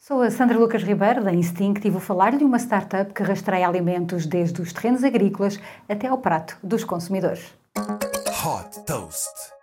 Sou a Sandra Lucas Ribeiro, da Instinct, e vou falar de uma startup que rastreia alimentos desde os terrenos agrícolas até ao prato dos consumidores. Hot Toast.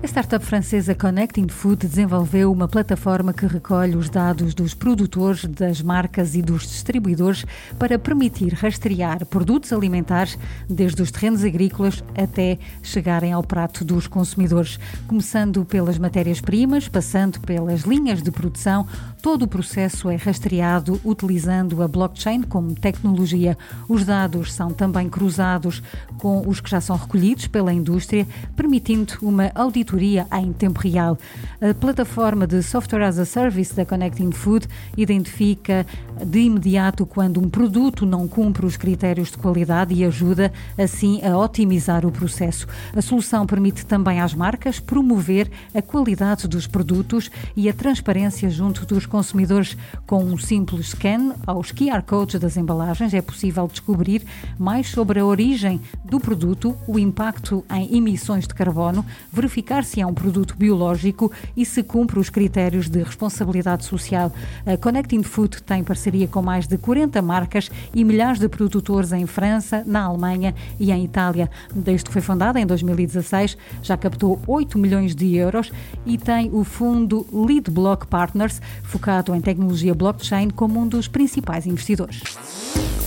A startup francesa Connecting Food desenvolveu uma plataforma que recolhe os dados dos produtores, das marcas e dos distribuidores para permitir rastrear produtos alimentares desde os terrenos agrícolas até chegarem ao prato dos consumidores. Começando pelas matérias-primas, passando pelas linhas de produção, todo o processo é rastreado utilizando a blockchain como tecnologia. Os dados são também cruzados com os que já são recolhidos pela indústria, permitindo uma auditoria auditoria em tempo real. A plataforma de Software as a Service da Connecting Food identifica de imediato quando um produto não cumpre os critérios de qualidade e ajuda, assim, a otimizar o processo. A solução permite também às marcas promover a qualidade dos produtos e a transparência junto dos consumidores. Com um simples scan aos QR codes das embalagens, é possível descobrir mais sobre a origem do produto, o impacto em emissões de carbono, verificar verificar se é um produto biológico e se cumpre os critérios de responsabilidade social. A Connecting Food tem parceria com mais de 40 marcas e milhares de produtores em França, na Alemanha e em Itália. Desde que foi fundada em 2016, já captou 8 milhões de euros e tem o fundo Lead Block Partners, focado em tecnologia blockchain, como um dos principais investidores.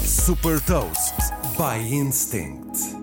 Super Toast by Instinct.